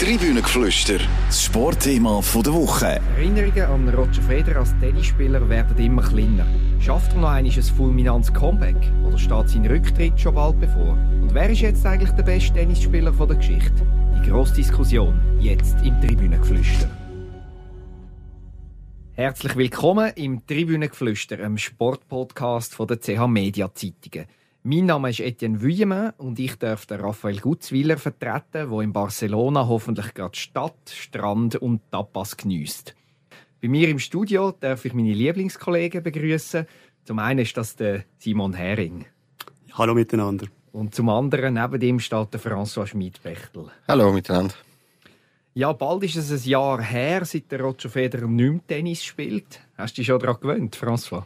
Tribünengeflüster, das Sportthema der Woche. Erinnerungen an Roger Federer als Tennisspieler werden immer kleiner. Schafft er noch ein fulminantes Comeback oder steht sein Rücktritt schon bald bevor? Und wer ist jetzt eigentlich der beste Tennisspieler der Geschichte? Die grosse Diskussion jetzt im Tribünengeflüster. Herzlich willkommen im Tribünengeflüster, einem Sportpodcast der CH Media Zeitungen. Mein Name ist Etienne Vuillemin und ich darf den Raphael Gutzwiller vertreten, wo in Barcelona hoffentlich gerade Stadt, Strand und Tapas genießt. Bei mir im Studio darf ich meine Lieblingskollegen begrüßen. Zum einen ist das der Simon Hering. Hallo miteinander. Und zum anderen neben ihm steht der François Schmid-Bechtel. Hallo miteinander. Ja, bald ist es ein Jahr her, seit der Roger Federer nicht mehr Tennis spielt. Hast du dich schon daran gewöhnt, François?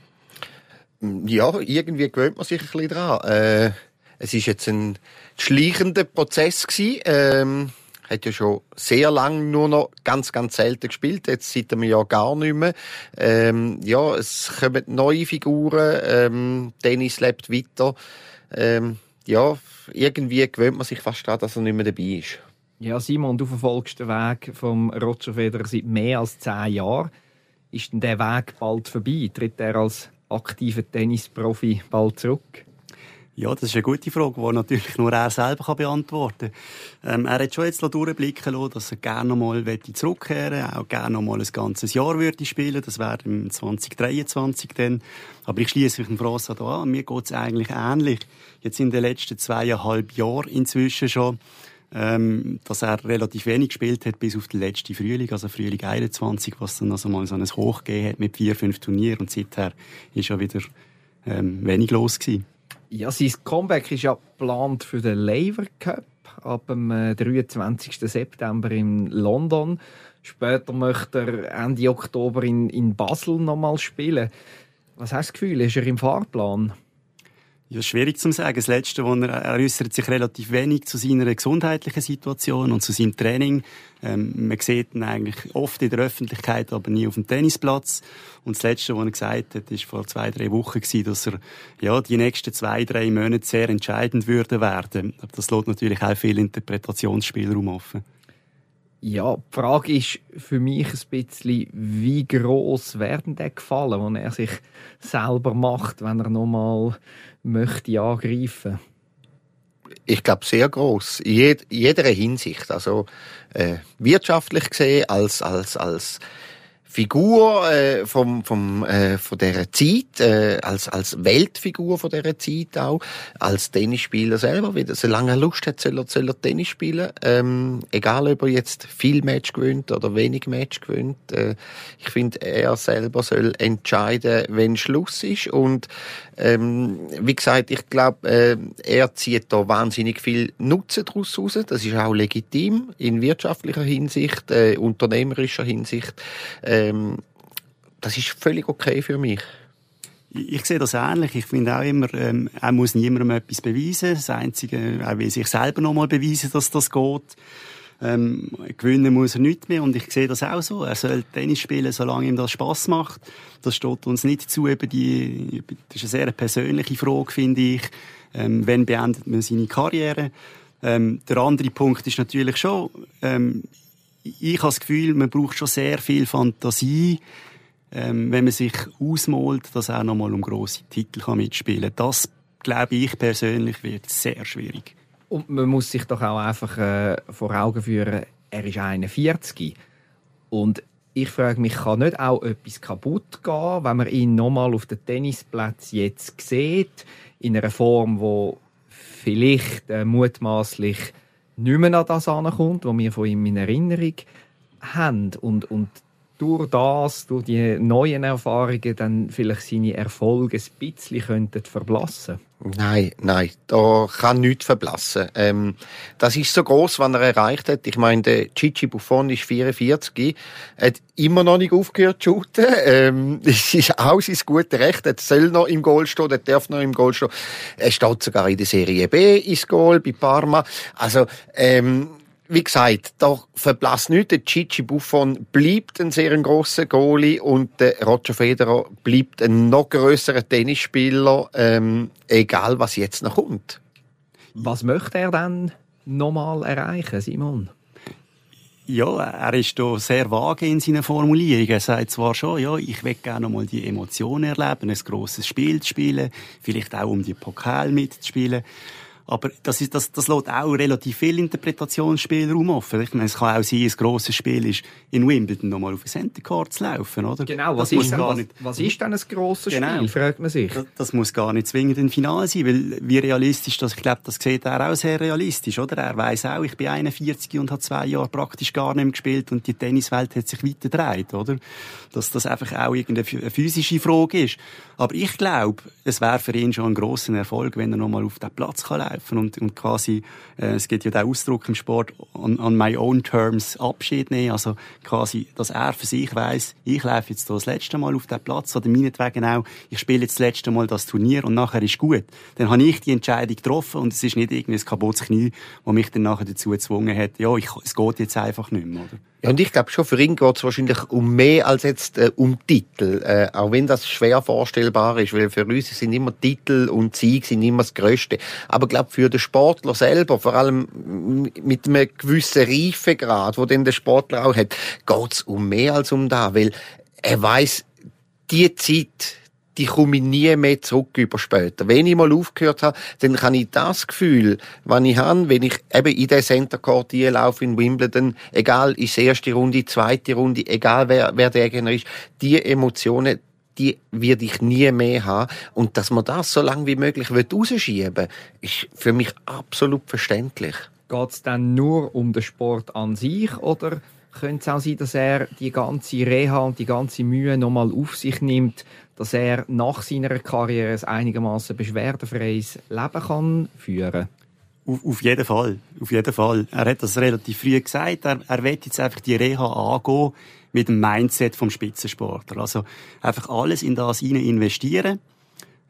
Ja, irgendwie gewöhnt man sich ein bisschen daran. Äh, es ist jetzt ein schleichender Prozess gewesen. Ähm, hat ja schon sehr lange nur noch ganz, ganz selten gespielt. Jetzt seit einem Jahr gar nicht mehr. Ähm, ja, es kommen neue Figuren. Ähm, Dennis lebt weiter. Ähm, ja, irgendwie gewöhnt man sich fast daran, dass er nicht mehr dabei ist. Ja, Simon, du verfolgst den Weg vom Roger Federer seit mehr als zehn Jahren. Ist denn der Weg bald vorbei? Tritt er als aktiver Tennisprofi bald zurück? Ja, das ist eine gute Frage, die natürlich nur er selber beantworten kann. Ähm, er hat schon jetzt durchblicken lassen, dass er gerne noch mal zurückkehren möchte, auch gerne noch mal ein ganzes Jahr würde spielen. Das wäre im 2023 dann. Aber ich schließe mich dem Franz an. Mir geht es eigentlich ähnlich. Jetzt in den letzten zweieinhalb Jahren inzwischen schon ähm, dass er relativ wenig gespielt hat bis auf den letzten Frühling, also Frühling 21, was dann also mal so ein Hoch gegeben hat mit vier, fünf Turnieren und seither ist ja wieder ähm, wenig los gewesen. Ja, sein Comeback ist ja geplant für den Lever Cup ab dem 23. Äh, September in London. Später möchte er Ende Oktober in, in Basel nochmal spielen. Was hast du das Gefühl? Ist er im Fahrplan? Ja, schwierig zu sagen. Das Letzte, wo er, er äußert sich relativ wenig zu seiner gesundheitlichen Situation und zu seinem Training. Ähm, man sieht ihn eigentlich oft in der Öffentlichkeit, aber nie auf dem Tennisplatz. Und das Letzte, was er gesagt hat, ist vor zwei, drei Wochen gewesen, dass er, ja, die nächsten zwei, drei Monate sehr entscheidend würde werden. Aber das lässt natürlich auch viel Interpretationsspielraum offen. Ja, die Frage ist für mich ein bisschen, wie groß werden der Gefallen, den er sich selber macht, wenn er nochmal möchte angreifen? Ich glaube sehr groß in, jed jeder Hinsicht. Also äh, wirtschaftlich gesehen als als als Figur äh, vom, vom, äh, von dieser Zeit, äh, als, als Weltfigur von dieser Zeit auch, als Tennisspieler selber, wie solange er Lust hat, soll er, soll er Tennis spielen, ähm, egal ob er jetzt viel Match gewinnt oder wenig Match gewinnt. Äh, ich finde, er selber soll entscheiden, wenn Schluss ist und ähm, wie gesagt, ich glaube, äh, er zieht da wahnsinnig viel Nutzen daraus raus. Das ist auch legitim in wirtschaftlicher Hinsicht, äh, unternehmerischer Hinsicht. Ähm, das ist völlig okay für mich. Ich sehe das ähnlich. Ich finde auch immer, ähm, er muss niemandem etwas beweisen. Das Einzige, er will sich selber noch mal beweisen, dass das geht. Ähm, gewinnen muss er nicht mehr und ich sehe das auch so. Er soll Tennis spielen, solange ihm das Spaß macht. Das steht uns nicht zu über die, das ist eine sehr persönliche Frage, finde ich. Ähm, wann beendet man seine Karriere? Ähm, der andere Punkt ist natürlich schon, ähm, ich habe das Gefühl, man braucht schon sehr viel Fantasie, ähm, wenn man sich ausmalt, dass er nochmal um grosse Titel kann mitspielen kann. Das, glaube ich persönlich, wird sehr schwierig. Und man muss sich doch auch einfach äh, vor Augen führen, er ist 41. Und ich frage mich, kann nicht auch etwas kaputt gehen, wenn man ihn nochmal auf den Tennisplatz jetzt sieht, in einer Form, wo vielleicht äh, mutmaßlich nicht mehr an das ankommt, was wir von ihm in Erinnerung haben. Und, und durch das, durch die neuen Erfahrungen, dann vielleicht seine Erfolge ein bisschen könnten verblassen Nein, nein, da kann nichts verblassen. Ähm, das ist so groß, was er erreicht hat. Ich meine, der Gigi Buffon ist 44, hat immer noch nicht aufgehört zu shooten. Ähm, das ist auch sein gutes Recht. Er soll noch im Goal stehen, er darf noch im Goal stehen. Er steht sogar in der Serie B ins Goal bei Parma. Also, ähm, wie gesagt, da verblasst nichts. Der Gigi Buffon bleibt ein sehr grosser Goalie und der Roger Federer bleibt ein noch grösserer Tennisspieler, ähm, egal was jetzt noch kommt. Was möchte er dann nochmal erreichen, Simon? Ja, er ist da sehr vage in seinen Formulierungen. Er sagt zwar schon, ja, ich will gerne mal die Emotionen erleben, ein grosses Spiel zu spielen, vielleicht auch um die Pokal mitzuspielen. Aber das, ist, das, das lässt auch relativ viel Interpretationsspielraum offen. Ich meine, es kann auch sein, ein grosses Spiel ist in Wimbledon nochmal auf ein Center Court zu laufen, oder? Genau, was, ist, denn, was, was ist denn ein grosses genau. Spiel, fragt man sich. Das, das, muss gar nicht zwingend ein Finale sein, weil wie realistisch das, ich glaube, das sieht er auch sehr realistisch, oder? Er weiß auch, ich bin 41 und habe zwei Jahre praktisch gar nicht mehr gespielt und die Tenniswelt hat sich weiter gedreht, oder? Dass das einfach auch irgendeine physische Frage ist. Aber ich glaube, es wäre für ihn schon ein grosser Erfolg, wenn er nochmal auf den Platz kann laufen helfen und, und quasi, äh, es gibt ja den Ausdruck im Sport, on, on my own terms Abschied nehmen, also quasi, dass er für sich weiß, ich laufe jetzt das letzte Mal auf den Platz oder meinetwegen auch, ich spiele jetzt das letzte Mal das Turnier und nachher ist gut. Dann habe ich die Entscheidung getroffen und es ist nicht irgendwie ein kaputtes Knie, das mich dann nachher dazu gezwungen hat, ja, ich, es geht jetzt einfach nicht mehr, oder? Ja, und ich glaube schon, für ihn geht es wahrscheinlich um mehr als jetzt äh, um Titel. Äh, auch wenn das schwer vorstellbar ist, weil für uns sind immer Titel und Sieg sind immer das Größte. Aber ich glaube, für den Sportler selber, vor allem mit einem gewissen Reifegrad, wo denn der Sportler auch hat, geht es um mehr als um da, weil er weiß die Zeit, die komme ich nie mehr zurück über später. Wenn ich mal aufgehört habe, dann kann ich das Gefühl, was ich habe, wenn ich eben in den Center Court laufe in Wimbledon, egal ist erste Runde, zweite Runde, egal wer, wer der Gegner ist, die Emotionen, die werde ich nie mehr haben. Und dass man das so lange wie möglich rausschieben ist für mich absolut verständlich. Geht es dann nur um den Sport an sich oder könnte es auch sein, dass er die ganze Reha und die ganze Mühe nochmal auf sich nimmt, dass er nach seiner Karriere ein einigermaßen beschwerdefreies Leben kann führen auf, auf jeden Fall, auf jeden Fall. Er hat das relativ früh gesagt. Er, er will jetzt einfach die Reha angehen mit dem Mindset vom Spitzensportler. Also einfach alles in das hinein investieren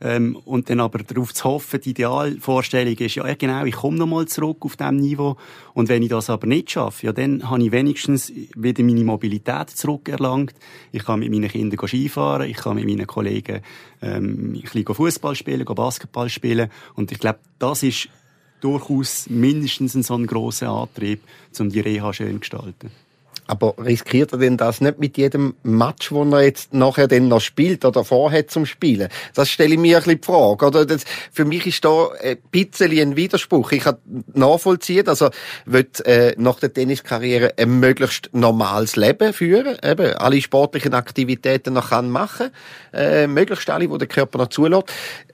ähm, und dann aber darauf zu hoffen, die Idealvorstellung ist, ja genau, ich komme nochmal zurück auf diesem Niveau. Und wenn ich das aber nicht schaffe, ja dann habe ich wenigstens wieder meine Mobilität zurückerlangt. Ich kann mit meinen Kindern Skifahren, ich kann mit meinen Kollegen ähm, ein bisschen Fußball spielen, Basketball spielen. Und ich glaube, das ist durchaus mindestens so ein grosser Antrieb, um die Reha schön zu gestalten. Aber riskiert er denn das nicht mit jedem Match, wo er jetzt nachher dann noch spielt oder vorhat zum Spielen? Das stelle ich mir ein bisschen die Frage. Oder das, für mich ist da ein bisschen ein Widerspruch. Ich kann nachvollziehen, also will äh, nach der Tenniskarriere ein möglichst normales Leben führen, eben alle sportlichen Aktivitäten noch kann machen, äh, möglichst alle, wo der Körper noch zulässt.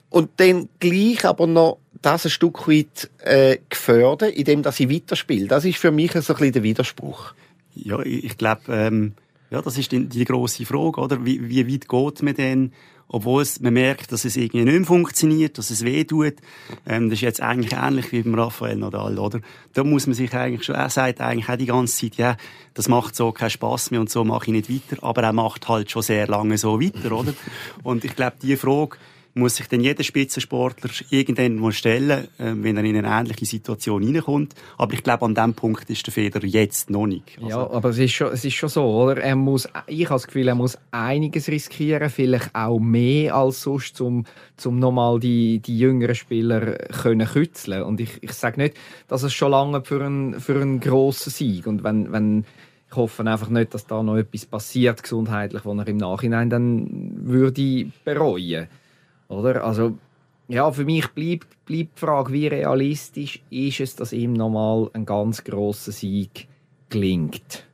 Und dann gleich aber noch das ein Stück weit äh, gefördert, indem dass ich weiterspiele. Das ist für mich ein bisschen der Widerspruch. Ja, ich glaube, ähm, ja, das ist die, die grosse Frage, oder? Wie, wie weit geht man denn, obwohl es, man merkt, dass es irgendwie nicht mehr funktioniert, dass es weh tut. Ähm, das ist jetzt eigentlich ähnlich wie beim Raphael Nadal, oder? Da muss man sich eigentlich schon, er sagt eigentlich auch die ganze Zeit, ja, das macht so keinen Spass mehr und so mache ich nicht weiter, aber er macht halt schon sehr lange so weiter, oder? Und ich glaube, die Frage, muss sich dann jeder Spitzensportler irgendwann mal stellen, äh, wenn er in eine ähnliche Situation hineinkommt. Aber ich glaube, an dem Punkt ist der Feder jetzt noch nicht. Also ja, aber es ist, schon, es ist schon so, oder? Er muss, ich habe das Gefühl, er muss einiges riskieren, vielleicht auch mehr als sonst, um, um nochmal die, die jüngeren Spieler können kützeln. Und ich, ich sage nicht, dass es schon lange für einen, für einen grossen Sieg. Und wenn, wenn, ich hoffe einfach nicht, dass da noch etwas passiert gesundheitlich, was er im Nachhinein dann würde bereuen. Oder? Also, ja, für mich bleibt, bleibt die Frage, wie realistisch ist es, dass ihm nochmal ein ganz grosser Sieg gelingt?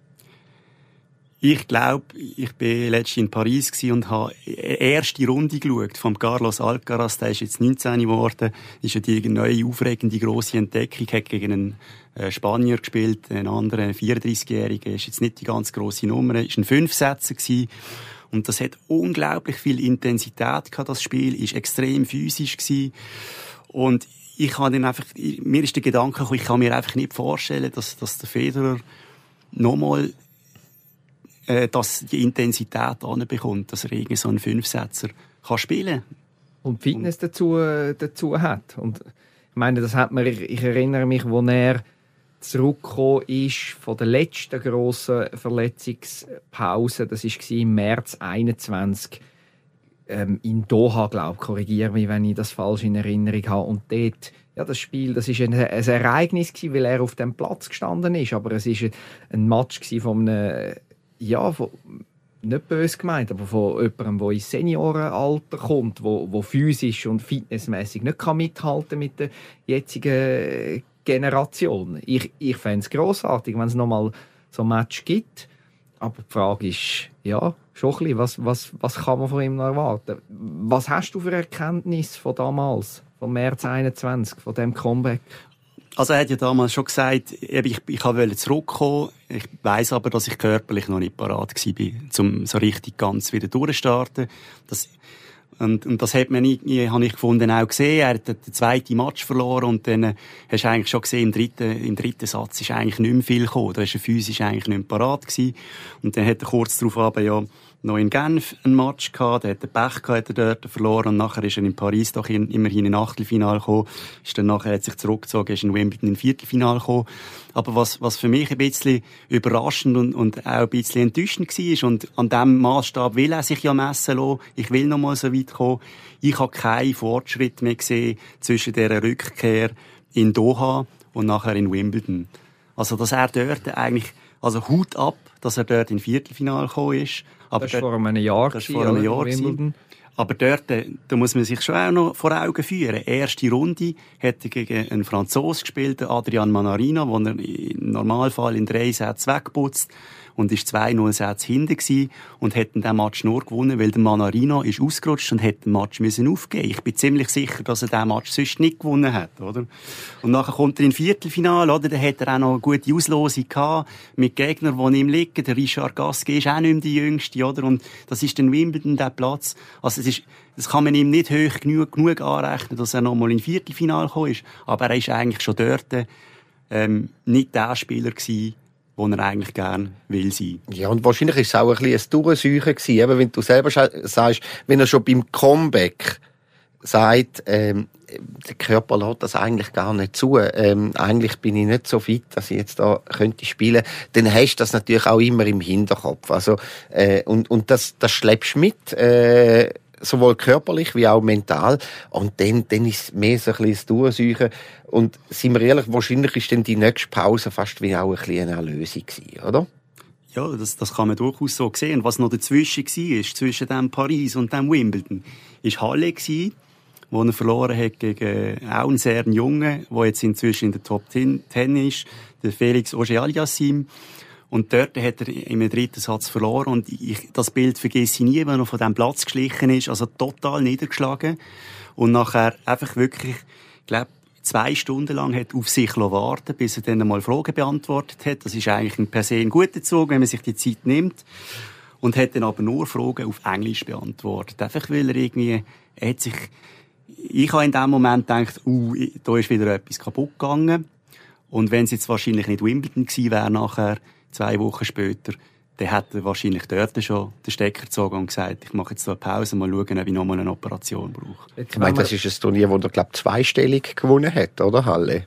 Ich glaube, ich bin letztens in Paris und habe erste Runde geschaut von Carlos Alcaraz. Der ist jetzt 19 geworden. Ist ja die neue, aufregende, grosse Entdeckung. Hat gegen einen äh, Spanier gespielt, einen anderen 34-Jährigen. Ist jetzt nicht die ganz grosse Nummer. Ist ein Fünfsätze gewesen. Und das hat unglaublich viel Intensität gehabt, das Spiel, ist extrem physisch gewesen. Und ich habe dann einfach, mir ist der Gedanke gekommen, ich kann mir einfach nicht vorstellen, dass, dass der Federer nochmal äh, dass die Intensität anbekommt, dass er irgendwie so einen Fünfsetzer kann spielen Und Fitness dazu, dazu hat. Und ich meine, das hat ich, ich erinnere mich, wo er zurückgekommen ist von der letzten grossen Verletzungspause, das war im März 21, ähm, in Doha, glaube ich, korrigiere mich, wenn ich das falsch in Erinnerung habe. Und dort, ja, das Spiel, das ist ein, ein Ereignis gewesen, weil er auf dem Platz gestanden ist, aber es ist ein Match von einem, ja, von, nicht böse gemeint, aber von jemandem, der ins Seniorenalter kommt, wo physisch und fitnessmäßig nicht kann mithalten mit der jetzigen Generation. Ich, ich fände es grossartig, wenn es nochmal so ein Match gibt. Aber die Frage ist, ja, schon ein bisschen, was, was, was kann man von ihm noch erwarten? Was hast du für Erkenntnis von damals, vom März 21, von dem Comeback? Also er hat ja damals schon gesagt, ich, ich wollte zurückkommen. Ich weiß aber, dass ich körperlich noch nicht parat war, um so richtig ganz wieder durchzustarten. Das, und, und das hat man irgendwie, habe ich gefunden, auch gesehen. Er hat den zweiten Match verloren und dann äh, hast du eigentlich schon gesehen, im dritten, im dritten Satz ist eigentlich nicht mehr viel gekommen. Da war er physisch eigentlich nicht mehr parat gewesen. Und dann hat er kurz darauf aber ja noch in Genf ein Match gehabt, der hat den Pech gehabt, hat dort verloren und nachher ist er in Paris doch in, immerhin in Achtelfinale gekommen, ist dann nachher hat sich zurückgezogen, ist in Wimbledon in Viertelfinale gekommen. Aber was, was für mich ein bisschen überraschend und, und auch ein bisschen enttäuschend war, und an diesem Maßstab will er sich ja messen lassen, ich will noch mal so weit kommen, ich habe keinen Fortschritt mehr gesehen zwischen dieser Rückkehr in Doha und nachher in Wimbledon. Also, dass er dort eigentlich, also Hut ab, dass er dort in Viertelfinale gekommen ist, aber das war vor einem Jahr. Das war vor einem Jahr. Aber dort, äh, da muss man sich schon auch noch vor Augen führen. Erste Runde hat er gegen einen Franzosen gespielt, Adrian Manarino, den er im Normalfall in drei Sätzen wegputzt und ist 2-0 Sätze hinten gewesen und hätten den Match nur gewonnen, weil der Manarino ist ausgerutscht und hätte den Match müssen aufgeben. Ich bin ziemlich sicher, dass er den Match sonst nicht gewonnen hat, oder? Und nachher kommt er in Viertelfinale, oder? Da hat er auch noch eine gute Auslosung gehabt mit Gegnern, die ihm liegen. Der Richard Gasquet ist auch nicht mehr die Jüngste, oder? Und das ist dann Wimbledon, der Platz. Also es ist, das kann man ihm nicht hoch genug, genug anrechnen, dass er noch mal in Viertelfinale gekommen ist. Aber er ist eigentlich schon dort, ähm, nicht der Spieler gewesen, wo er eigentlich gerne will sein. Ja, und wahrscheinlich ist es auch ein bisschen ein Durchsuchen gewesen, eben, wenn du selber sagst, wenn er schon beim Comeback sagt, ähm, der Körper lässt das eigentlich gar nicht zu. Ähm, eigentlich bin ich nicht so fit, dass ich jetzt da könnte spielen. Dann hast du das natürlich auch immer im Hinterkopf. Also äh, und und das das schleppst mit. Äh, sowohl körperlich wie auch mental. Und dann, dann ist es mehr so ein bisschen das Durchsuchen. Und sind wir ehrlich, wahrscheinlich ist dann die nächste Pause fast wie auch ein bisschen eine Erlösung gewesen, oder? Ja, das, das kann man durchaus so sehen. Und was noch dazwischen war, zwischen dem Paris und dem Wimbledon, ist Halle gewesen, wo er verloren hat gegen auch einen sehr jungen, der jetzt inzwischen in der Top 10 ist, der Felix Auger-Aliassime. Und dort hat er im dritten Satz verloren. Und ich, das Bild vergesse ich nie, wenn er von diesem Platz geschlichen ist. Also total niedergeschlagen. Und nachher einfach wirklich, ich glaube, zwei Stunden lang hat auf sich warten bis er dann einmal Fragen beantwortet hat. Das ist eigentlich ein per se ein guter Zug, wenn man sich die Zeit nimmt. Und hat dann aber nur Fragen auf Englisch beantwortet. Einfach weil er irgendwie, er hat sich, ich habe in dem Moment gedacht, uh, da ist wieder etwas kaputt gegangen. Und wenn es jetzt wahrscheinlich nicht Wimbledon gewesen wäre nachher, zwei Wochen später, dann hat er wahrscheinlich dort schon den Stecker gezogen und gesagt, ich mache jetzt so eine Pause, mal schauen, ob ich nochmal eine Operation brauche. Ich meine, das ist ein Turnier, wo er, glaube ich, zweistellig gewonnen hat, oder, Halle?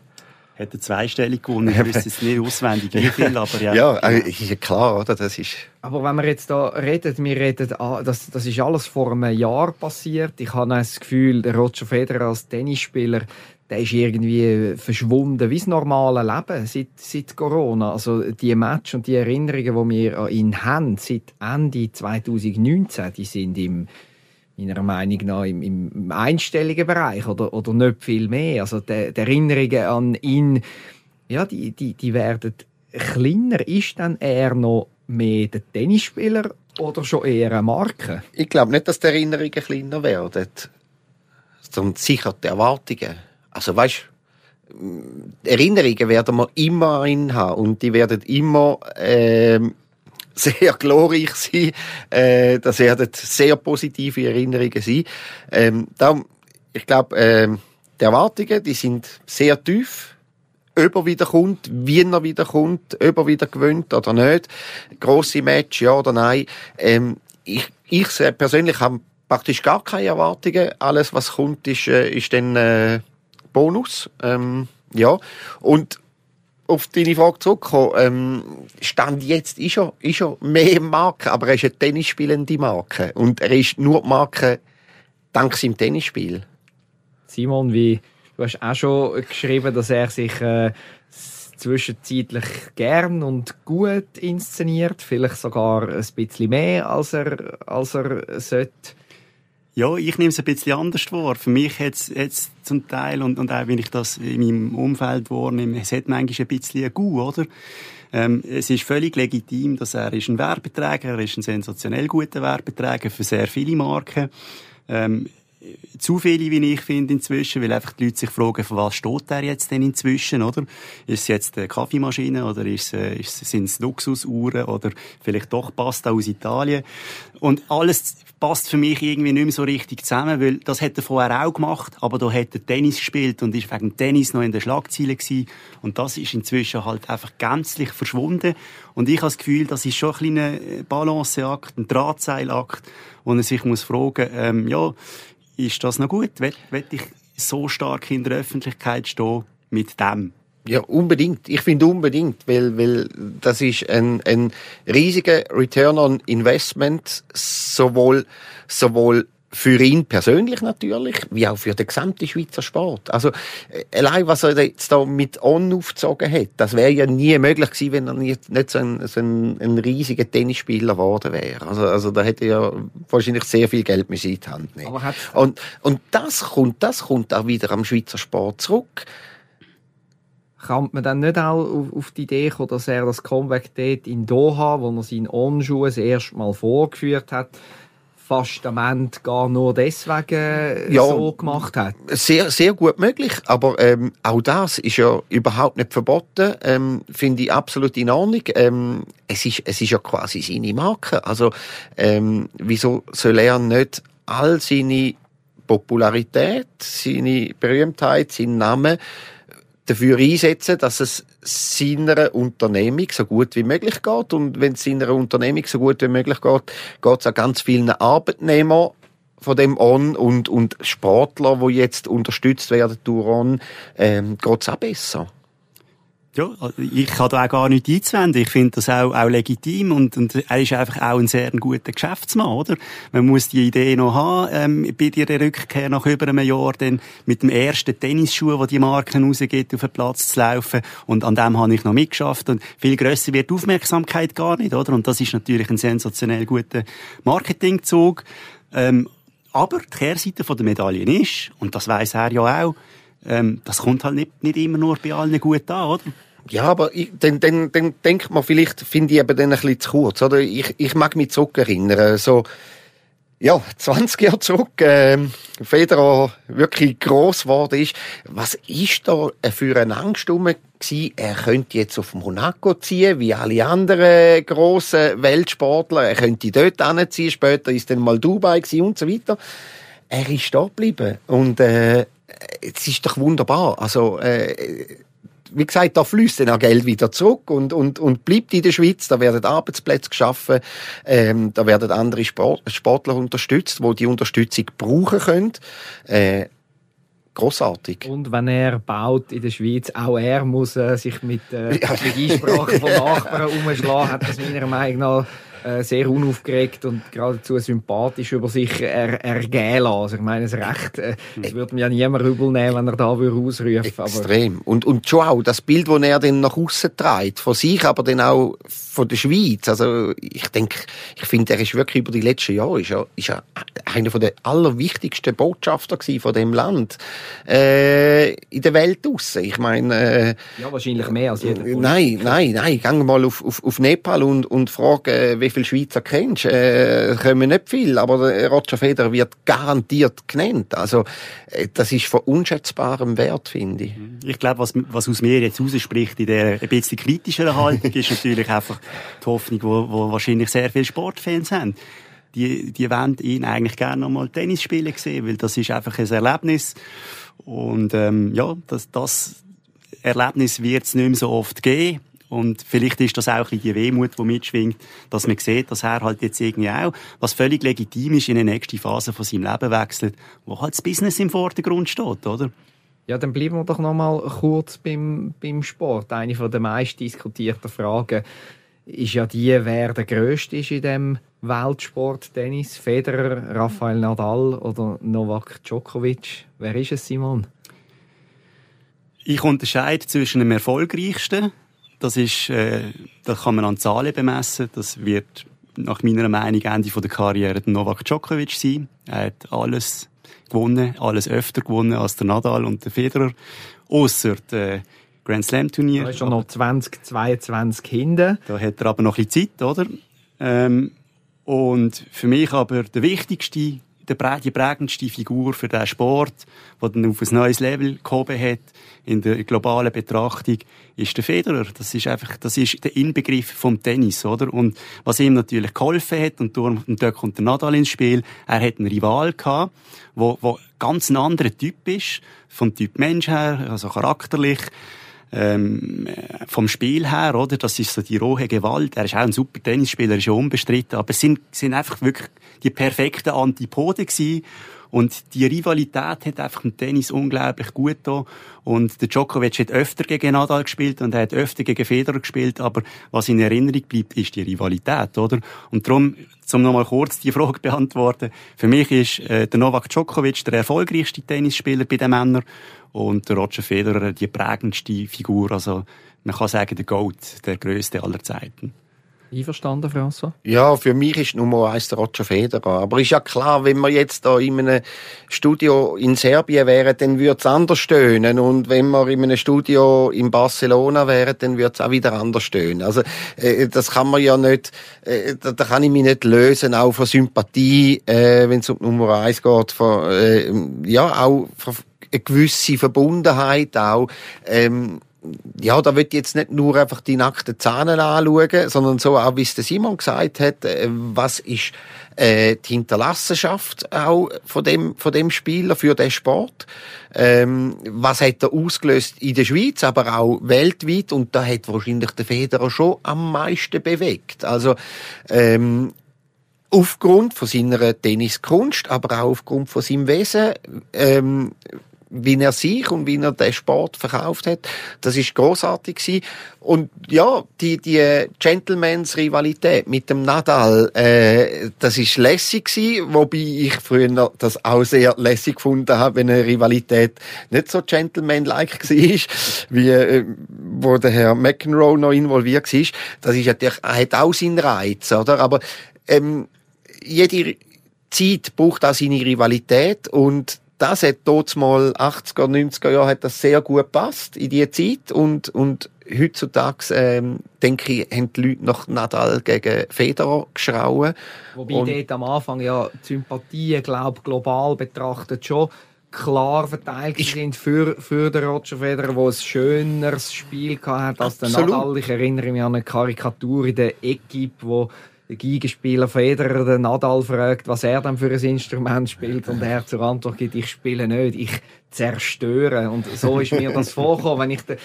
Hat er zweistellig gewonnen, ich wüsste jetzt nicht auswendig, wie viel, aber ja. ja, also, ja, klar, oder, das ist... Aber wenn wir jetzt da reden, wir reden, das, das ist alles vor einem Jahr passiert. Ich habe das Gefühl, der Roger Federer als Tennisspieler, der ist irgendwie verschwunden wie das normale Leben seit, seit Corona. Also die Match und die Erinnerungen, die wir an ihn haben, seit Ende 2019, die sind im, meiner Meinung nach im, im einstelligen Bereich oder, oder nicht viel mehr. Also die, die Erinnerungen an ihn, ja, die, die, die werden kleiner. Ist dann er noch mehr der Tennisspieler oder schon eher eine Marke? Ich glaube nicht, dass die Erinnerungen kleiner werden, sondern sicher die Erwartungen. Also weißt, Erinnerungen werden wir immer in haben und die werden immer äh, sehr glorreich sein. Äh, das werden sehr positive Erinnerungen sein. Ähm, darum, ich glaube, äh, die Erwartungen, die sind sehr tief. Ob er wieder kommt, wie er wieder kommt, ob er wieder gewöhnt oder nicht. Grosse Match, ja oder nein. Ähm, ich, ich persönlich habe praktisch gar keine Erwartungen. Alles, was kommt, ist, äh, ist dann äh, Bonus. Ähm, ja. Und auf deine Frage zurückkommen. Ähm, Stand jetzt ist er, ist er mehr Marke, aber er ist eine tennisspielende Marke. Und er ist nur die Marke dank seinem Tennisspiel. Simon, wie, du hast auch schon geschrieben, dass er sich äh, zwischenzeitlich gern und gut inszeniert, vielleicht sogar ein bisschen mehr, als er, als er sollte. Ja, ich nehme es ein bisschen anders vor. Für mich hat es zum Teil, und, und auch wenn ich das in meinem Umfeld wahrnehme, es hat manchmal ein bisschen ein Gu, oder? Ähm, es ist völlig legitim, dass er ist ein Werbeträger, er ist ein sensationell guter Werbeträger für sehr viele Marken. Ähm, zu viele, wie ich finde, inzwischen, weil einfach die Leute sich fragen, von was steht der jetzt denn inzwischen, oder? Ist es jetzt eine Kaffeemaschine oder ist, äh, ist, sind es Luxusuhren oder vielleicht doch Pasta aus Italien? Und alles passt für mich irgendwie nicht mehr so richtig zusammen, weil das hat er vorher auch gemacht, aber da hat er Tennis gespielt und ist wegen Tennis noch in der Schlagzeile gewesen. Und das ist inzwischen halt einfach gänzlich verschwunden. Und ich habe das Gefühl, das ist schon ein kleiner Balanceakt, ein Drahtseilakt, wo er sich muss fragen, ähm, ja, ist das noch gut? Will, will ich so stark in der Öffentlichkeit stehen mit dem? Ja, unbedingt. Ich finde unbedingt, weil, weil das ist ein, ein riesiger Return on Investment, sowohl, sowohl für ihn persönlich natürlich, wie auch für den gesamten Schweizer Sport. Also, äh, allein was er jetzt da mit On aufgezogen hat, das wäre ja nie möglich gewesen, wenn er nicht, nicht so, ein, so ein, ein riesiger Tennisspieler geworden wäre. Also, also da hätte er ja wahrscheinlich sehr viel Geld in die Hand nehmen. Und, und das kommt, das kommt auch wieder am Schweizer Sport zurück kann man dann nicht auch auf, auf, die Idee kommen, dass er das Comeback dort in Doha, wo er seinen On-Schuh das erste Mal vorgeführt hat, fast am Ende gar nur deswegen ja, so gemacht hat? Sehr, sehr gut möglich, aber ähm, auch das ist ja überhaupt nicht verboten, ähm, finde ich absolut in Ordnung. Ähm, es, ist, es ist ja quasi seine Marke, also ähm, wieso soll er nicht all seine Popularität, seine Berühmtheit, seinen Namen dafür einsetzen, dass es seiner Unternehmung so gut wie möglich geht. Und wenn es seiner Unternehmung so gut wie möglich geht, geht es auch ganz vielen Arbeitnehmern von dem On und, und Sportler, die jetzt unterstützt werden durch On, ähm, geht es auch besser. Ja, ich kann da auch gar nichts einzuwenden. Ich finde das auch, auch legitim und, und er ist einfach auch ein sehr guter Geschäftsmann, oder? Man muss die Idee noch haben, ähm, bei ihrer Rückkehr nach über einem Jahr dann mit dem ersten Tennisschuh, wo die Marken rausgeht, auf den Platz zu laufen und an dem habe ich noch mitgeschafft und viel grösser wird die Aufmerksamkeit gar nicht, oder? Und das ist natürlich ein sensationell guter Marketingzug. Ähm, aber die Kehrseite der Medaille ist, und das weiß er ja auch, ähm, das kommt halt nicht, nicht immer nur bei allen gut an, oder? Ja, aber ich, dann, dann, dann denkt man vielleicht, finde ich eben dann ein bisschen zu kurz, oder? Ich, ich mag mich zurückerinnern, so, ja, 20 Jahre zurück, äh, Federer wirklich gross geworden ist. Was ist da für eine Angst gewesen? Er könnte jetzt auf Monaco ziehen, wie alle anderen grossen Weltsportler. Er könnte dort hinziehen. Später ist dann mal Dubai und so weiter. Er ist da geblieben. Und, äh, es ist doch wunderbar. Also, äh, wie gesagt, da fließt dann auch Geld wieder zurück und, und, und bleibt in der Schweiz. Da werden Arbeitsplätze geschaffen, ähm, da werden andere Sport, Sportler unterstützt, wo die Unterstützung brauchen können. Äh, großartig. Und wenn er baut in der Schweiz, auch er muss äh, sich mit, äh, ja. mit Einsprachen von Nachbarn umschlagen, hat das meiner Meinung nach äh, sehr unaufgeregt und geradezu sympathisch über sich er, ergehen lassen. Also ich meine, das Recht, äh, das würde mir ja niemand übel nehmen, wenn er da würde ausrufen Extrem. Und, und schon auch das Bild, das er dann nach außen trägt, von sich, aber dann auch von der Schweiz. Also ich denke, ich finde, er ist wirklich über die letzten Jahre ist er, ist er einer der allerwichtigsten Botschafter von dem Land äh, in der Welt draussen. Ich meine... Äh, ja, wahrscheinlich mehr als jeder. Nein, nein, nein. Geh mal auf, auf, auf Nepal und, und frage, wie viele Schweizer kennst. Äh, kommen nicht viel, aber Roger Federer wird garantiert genannt. Also äh, das ist von unschätzbarem Wert, finde ich. Ich glaube, was, was aus mir jetzt rausspricht in der ein bisschen kritischeren Haltung, ist natürlich einfach die Hoffnung, wo, wo wahrscheinlich sehr viele Sportfans haben die, die wollen ihn eigentlich gerne nochmal Tennis spielen sehen, weil das ist einfach ein Erlebnis. Und ähm, ja, das, das Erlebnis wird es nicht mehr so oft geben. Und vielleicht ist das auch ein die Wehmut, die mitschwingt, dass man sieht, dass er halt jetzt irgendwie auch, was völlig legitim ist, in die nächste Phase von seinem Leben wechselt, wo halt das Business im Vordergrund steht, oder? Ja, dann bleiben wir doch noch mal kurz beim, beim Sport. Eine von der meist diskutierten Fragen ist ja die, wer der Größte ist in dem Weltsport Tennis. Federer, Rafael Nadal oder Novak Djokovic. Wer ist es, Simon? Ich unterscheide zwischen dem erfolgreichsten, das ist, äh, das kann man an Zahlen bemessen, das wird nach meiner Meinung Ende der Karriere Novak Djokovic sein. Er hat alles gewonnen, alles öfter gewonnen als der Nadal und der Federer, außer der Grand Slam Turnier. Da ist schon noch 2022 hinten. Da hat er aber noch ein bisschen Zeit, oder? Ähm, und für mich aber der wichtigste die prägendste Figur für den Sport, die dann auf ein neues Level gehoben hat, in der globalen Betrachtung, ist der Federer. Das ist einfach, das ist der Inbegriff vom Tennis, oder? Und was ihm natürlich geholfen hat, und, und dort kommt der Nadal ins Spiel, er hat einen Rival gehabt, wo, wo ganz ein anderer Typ ist, vom Typ Mensch her, also charakterlich, ähm, vom Spiel her, oder? Das ist so die rohe Gewalt. Er ist auch ein super Tennisspieler, ist ja unbestritten. Aber es sind, sind einfach wirklich die perfekten Antipode gewesen. Und die Rivalität hat einfach im Tennis unglaublich gut da. Und der Djokovic hat öfter gegen Nadal gespielt und er hat öfter gegen Federer gespielt. Aber was in Erinnerung bleibt, ist die Rivalität, oder? Und darum, um nochmal kurz die Frage beantworten. Für mich ist äh, der Novak Djokovic der erfolgreichste Tennisspieler bei den Männern und der Roger Federer die prägendste Figur. Also man kann sagen, der Goat, der größte aller Zeiten. Einverstanden, François? Ja, für mich ist Nummer eins der Roger Federer. Aber ist ja klar, wenn wir jetzt da in einem Studio in Serbien wären, dann würde es anders stöhnen. Und wenn wir in einem Studio in Barcelona wären, dann würde es auch wieder anders stöhnen. Also, äh, das kann man ja nicht, äh, da, kann ich mich nicht lösen, auch von Sympathie, äh, wenn es um Nummer eins geht, von, äh, ja, auch von eine gewisse Verbundenheit auch. Ähm, ja, da wird jetzt nicht nur einfach die nackten Zähne anschauen, sondern so auch, wie es Simon gesagt hat, äh, was ist äh, die Hinterlassenschaft auch von dem, von dem Spieler für den Sport? Ähm, was hat er ausgelöst in der Schweiz, aber auch weltweit? Und da hat wahrscheinlich der Federer schon am meisten bewegt. Also, ähm, aufgrund von seiner Tenniskunst, aber auch aufgrund von seinem Wesen, ähm, wie er sich und wie er den Sport verkauft hat. Das ist großartig gewesen. Und ja, die, die Gentlemans Rivalität mit dem Nadal, äh, das ist lässig gewesen, wobei ich früher das auch sehr lässig gefunden habe, wenn eine Rivalität nicht so Gentleman-like war, wie, äh, wo der Herr McEnroe noch involviert war. Das ist natürlich, hat auch seinen Reiz, oder? Aber, ähm, jede Zeit braucht auch seine Rivalität und das hat dort mal 80er, 90er Jahre hat das sehr gut gepasst in diese Zeit und, und heutzutage, ähm, denke ich, haben die Leute nach Nadal gegen Federer geschrauen. Wobei und dort am Anfang ja die Sympathien, glaube global betrachtet schon klar verteilt sind für, für den Roger Federer, der ein schöneres Spiel hatte als der Nadal. Ich erinnere mich an eine Karikatur in der Equipe, wo der Geigenspieler Federer den Nadal fragt, was er dann für ein Instrument spielt und er zur Antwort gibt, ich spiele nicht, ich zerstöre. Und so ist mir das vorgekommen, wenn ich den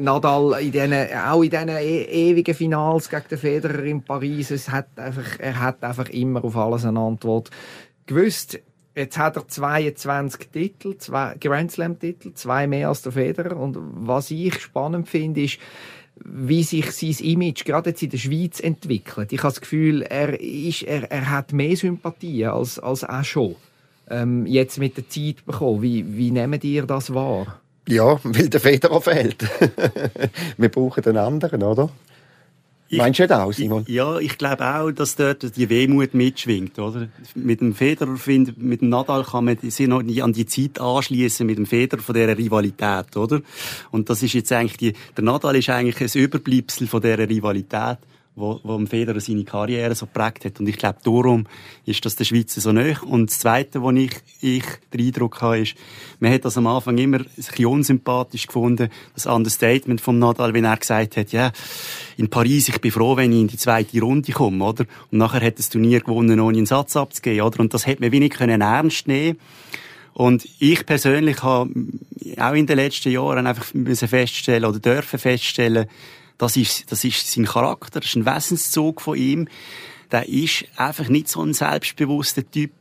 Nadal in diesen, auch in diesen e ewigen Finals gegen den Federer in Paris, es hat einfach, er hat einfach immer auf alles eine Antwort gewusst. Jetzt hat er 22 Titel, zwei Grand Slam Titel, zwei mehr als der Federer. Und was ich spannend finde, ist, wie sich sein Image gerade jetzt in der Schweiz entwickelt. Ich habe das Gefühl, er, ist, er, er hat mehr Sympathie als, als auch schon ähm, jetzt mit der Zeit bekommen. Wie, wie nehmen ihr das wahr? Ja, weil der Federer fehlt. Wir brauchen den anderen, oder? Ich, Meinst du das auch, Simon? Ja, ich glaube auch, dass dort die Wehmut mitschwingt, oder? Mit dem Federer, mit dem Nadal kann man sich noch an die Zeit anschließen mit dem Federer von dieser Rivalität, oder? Und das ist jetzt eigentlich die, der Nadal ist eigentlich ein Überbleibsel von dieser Rivalität wo, wo Federer seine Karriere so prägt hat. Und ich glaube, darum ist das der Schweizer so nöch. Und das Zweite, wo ich, ich den Eindruck habe, ist, man hat das am Anfang immer ein bisschen unsympathisch gefunden, das Understatement vom Nadal, wenn er gesagt hat, ja, in Paris, ich bin froh, wenn ich in die zweite Runde komme, oder? Und nachher hat das Turnier gewonnen, ohne einen Satz abzugeben, oder? Und das hätte man wenig können ernst nehmen und ich persönlich habe auch in den letzten Jahren einfach müssen feststellen oder dürfen feststellen, das ist, das ist sein Charakter, das ist ein Wesenszug von ihm. Der ist einfach nicht so ein selbstbewusster Typ,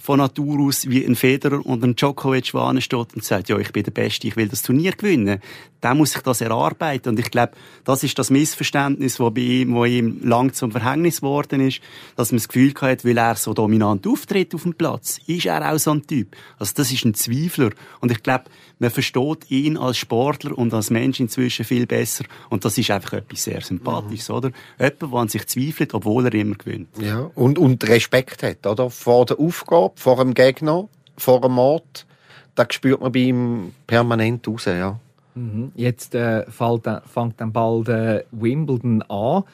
von Natur aus wie ein Federer und ein Djokovic steht und sagt, ja, ich bin der Beste, ich will das Turnier gewinnen. Dann muss sich das erarbeiten. Und ich glaube, das ist das Missverständnis, das bei ihm, wo ihm lang zum Verhängnis geworden ist, dass man das Gefühl hat, weil er so dominant auftritt auf dem Platz, ist er auch so ein Typ. Also das ist ein Zweifler. Und ich glaube, man versteht ihn als Sportler und als Mensch inzwischen viel besser. Und das ist einfach etwas sehr Sympathisches, mhm. oder? Jemand, der an sich zweifelt, obwohl er immer gewinnt. Ja, und, und Respekt hat, oder? Vor der Aufgabe, vor dem Gegner, vor dem Mord. Das spürt man bei ihm permanent raus, ja. Mhm. Jetzt äh, fällt, fängt dann bald äh, Wimbledon an.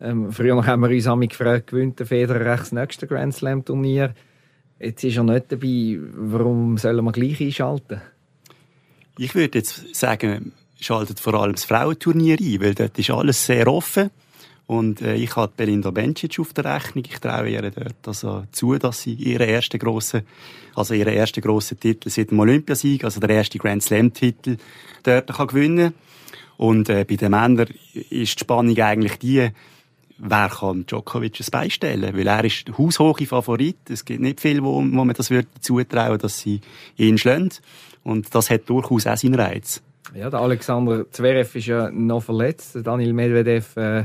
Ähm, früher haben wir uns einmal gefragt, gewinnt der Federer das nächste Grand Slam Turnier? Jetzt ist er nicht dabei. Warum sollen wir gleich einschalten? Ich würde jetzt sagen, schaltet vor allem das Frauenturnier ein, weil dort ist alles sehr offen. Und äh, ich habe Belinda Bencic auf der Rechnung. Ich traue ihr dort also zu, dass sie ihren ersten grossen, also ihren ersten grossen Titel seit dem Olympiasieg, also der erste Grand Slam Titel, dort kann gewinnen. Und äh, bei den Männern ist die Spannung eigentlich die, wer kann Djokovic es beistellen? Weil er ist haushohe Favorit. Es gibt nicht viel, wo, wo man das würde zutrauen, dass sie ihn schlagen. Und das hat durchaus auch seinen Reiz. Ja, der Alexander Zverev ist ja noch verletzt. Daniel Medvedev äh,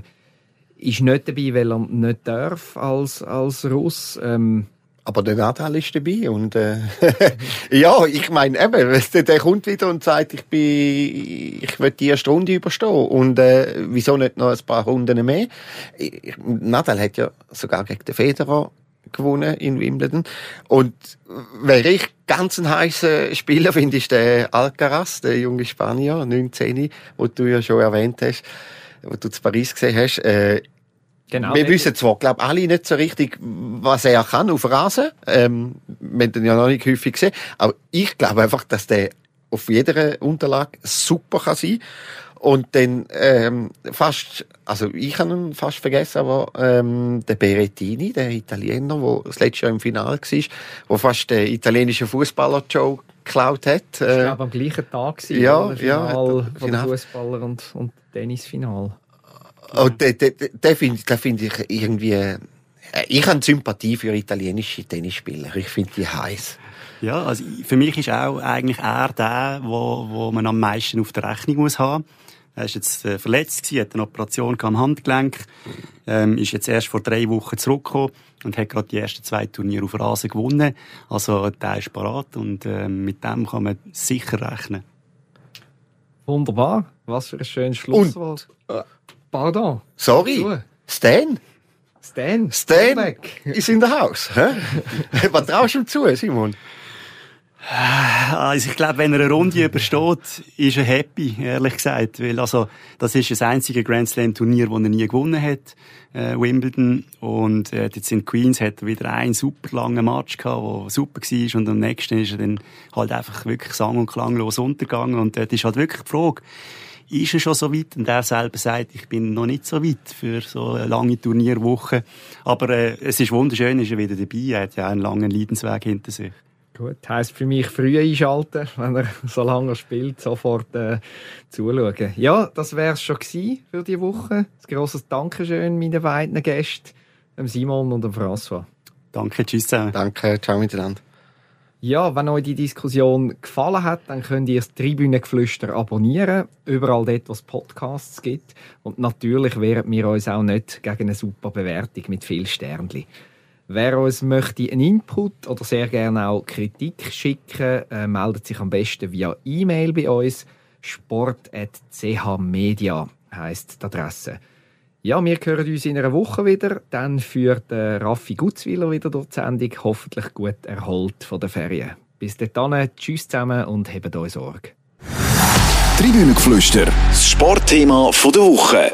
ist nicht dabei, weil er nicht darf als, als Russ. Ähm, aber der Nadal ist dabei und äh, ja, ich meine eben, der, kommt wieder und sagt, ich bin, ich will die erste Runde überstehen und äh, wieso nicht noch ein paar Runden mehr? Ich, Nadal hat ja sogar gegen den Federer gewonnen in Wimbledon. Und wer ich ganz ein heißer Spieler finde, ist der Alcaraz, der junge Spanier, 19, wo du ja schon erwähnt hast, wo du zu Paris gesehen hast. Äh, Genau. Wir wissen zwar, glaube alle nicht so richtig, was er kann auf Rasen. Ähm, wir haben ihn ja noch nicht häufig gesehen. Aber ich glaube einfach, dass der auf jeder Unterlage super kann sein und dann ähm, fast, also ich habe ihn fast vergessen, aber ähm, der Berettini, der Italiener, der das letzte Jahr im Finale war, der fast den italienischen Fußballer Joe geklaut hat. Äh, ich glaube, am gleichen Tag war ja, Final ja, von Fußballer und, und Tennisfinal. Oh, den, den, den finde find ich irgendwie... Äh, ich habe Sympathie für italienische Tennisspieler. Ich finde die heiß. Ja, also für mich ist auch eigentlich er der, wo, wo man am meisten auf der Rechnung muss haben. Er ist jetzt äh, verletzt gewesen, hat eine Operation am Handgelenk, ähm, ist jetzt erst vor drei Wochen zurückgekommen und hat gerade die ersten zwei Turniere auf Rasen gewonnen. Also der ist parat und äh, mit dem kann man sicher rechnen. Wunderbar, was für ein schönes Schlusswort. Und, äh, Pardon. Sorry, Stan? Stan? Stan ist in der Haus. Was traust du ihm zu, Simon? Also ich glaube, wenn er eine Runde übersteht, ist er happy, ehrlich gesagt. Weil also, das ist das einzige Grand Slam Turnier, das er nie gewonnen hat, äh, Wimbledon. Und äh, jetzt in Queens hat er wieder einen super langen Match gehabt, der super war. Und am nächsten ist er dann halt einfach wirklich sang- und klanglos untergegangen. Und dort ist halt wirklich die Frage, ist er schon so weit? Und er selber sagt, ich bin noch nicht so weit für so eine lange Turnierwoche. Aber äh, es ist wunderschön, ist er wieder dabei. Er hat ja einen langen Leidensweg hinter sich. Gut, heisst für mich früh einschalten, wenn er so lange spielt, sofort äh, zuschauen. Ja, das wäre es schon für die Woche. Ein grosses Dankeschön meinen beiden Gästen, Simon und François. Danke, tschüss zusammen. Danke, ciao miteinander. Ja, wenn euch die Diskussion gefallen hat, dann könnt ihr das Tribünengeflüster abonnieren, überall dort, wo es Podcasts gibt. Und natürlich wehren wir uns auch nicht gegen eine super Bewertung mit viel Sternchen. Wer uns möchte einen Input oder sehr gerne auch Kritik schicken, äh, meldet sich am besten via E-Mail bei uns. sport.chmedia heisst die Adresse. Ja, wir hören uns in einer Woche wieder. Dann führt äh, Raffi Gutzwiller wieder durch die Sendung, hoffentlich gut erholt von der Ferien. Bis dahin, tschüss zusammen und hebt euch Sorge. Tribünengeflüster, das Sportthema der Woche.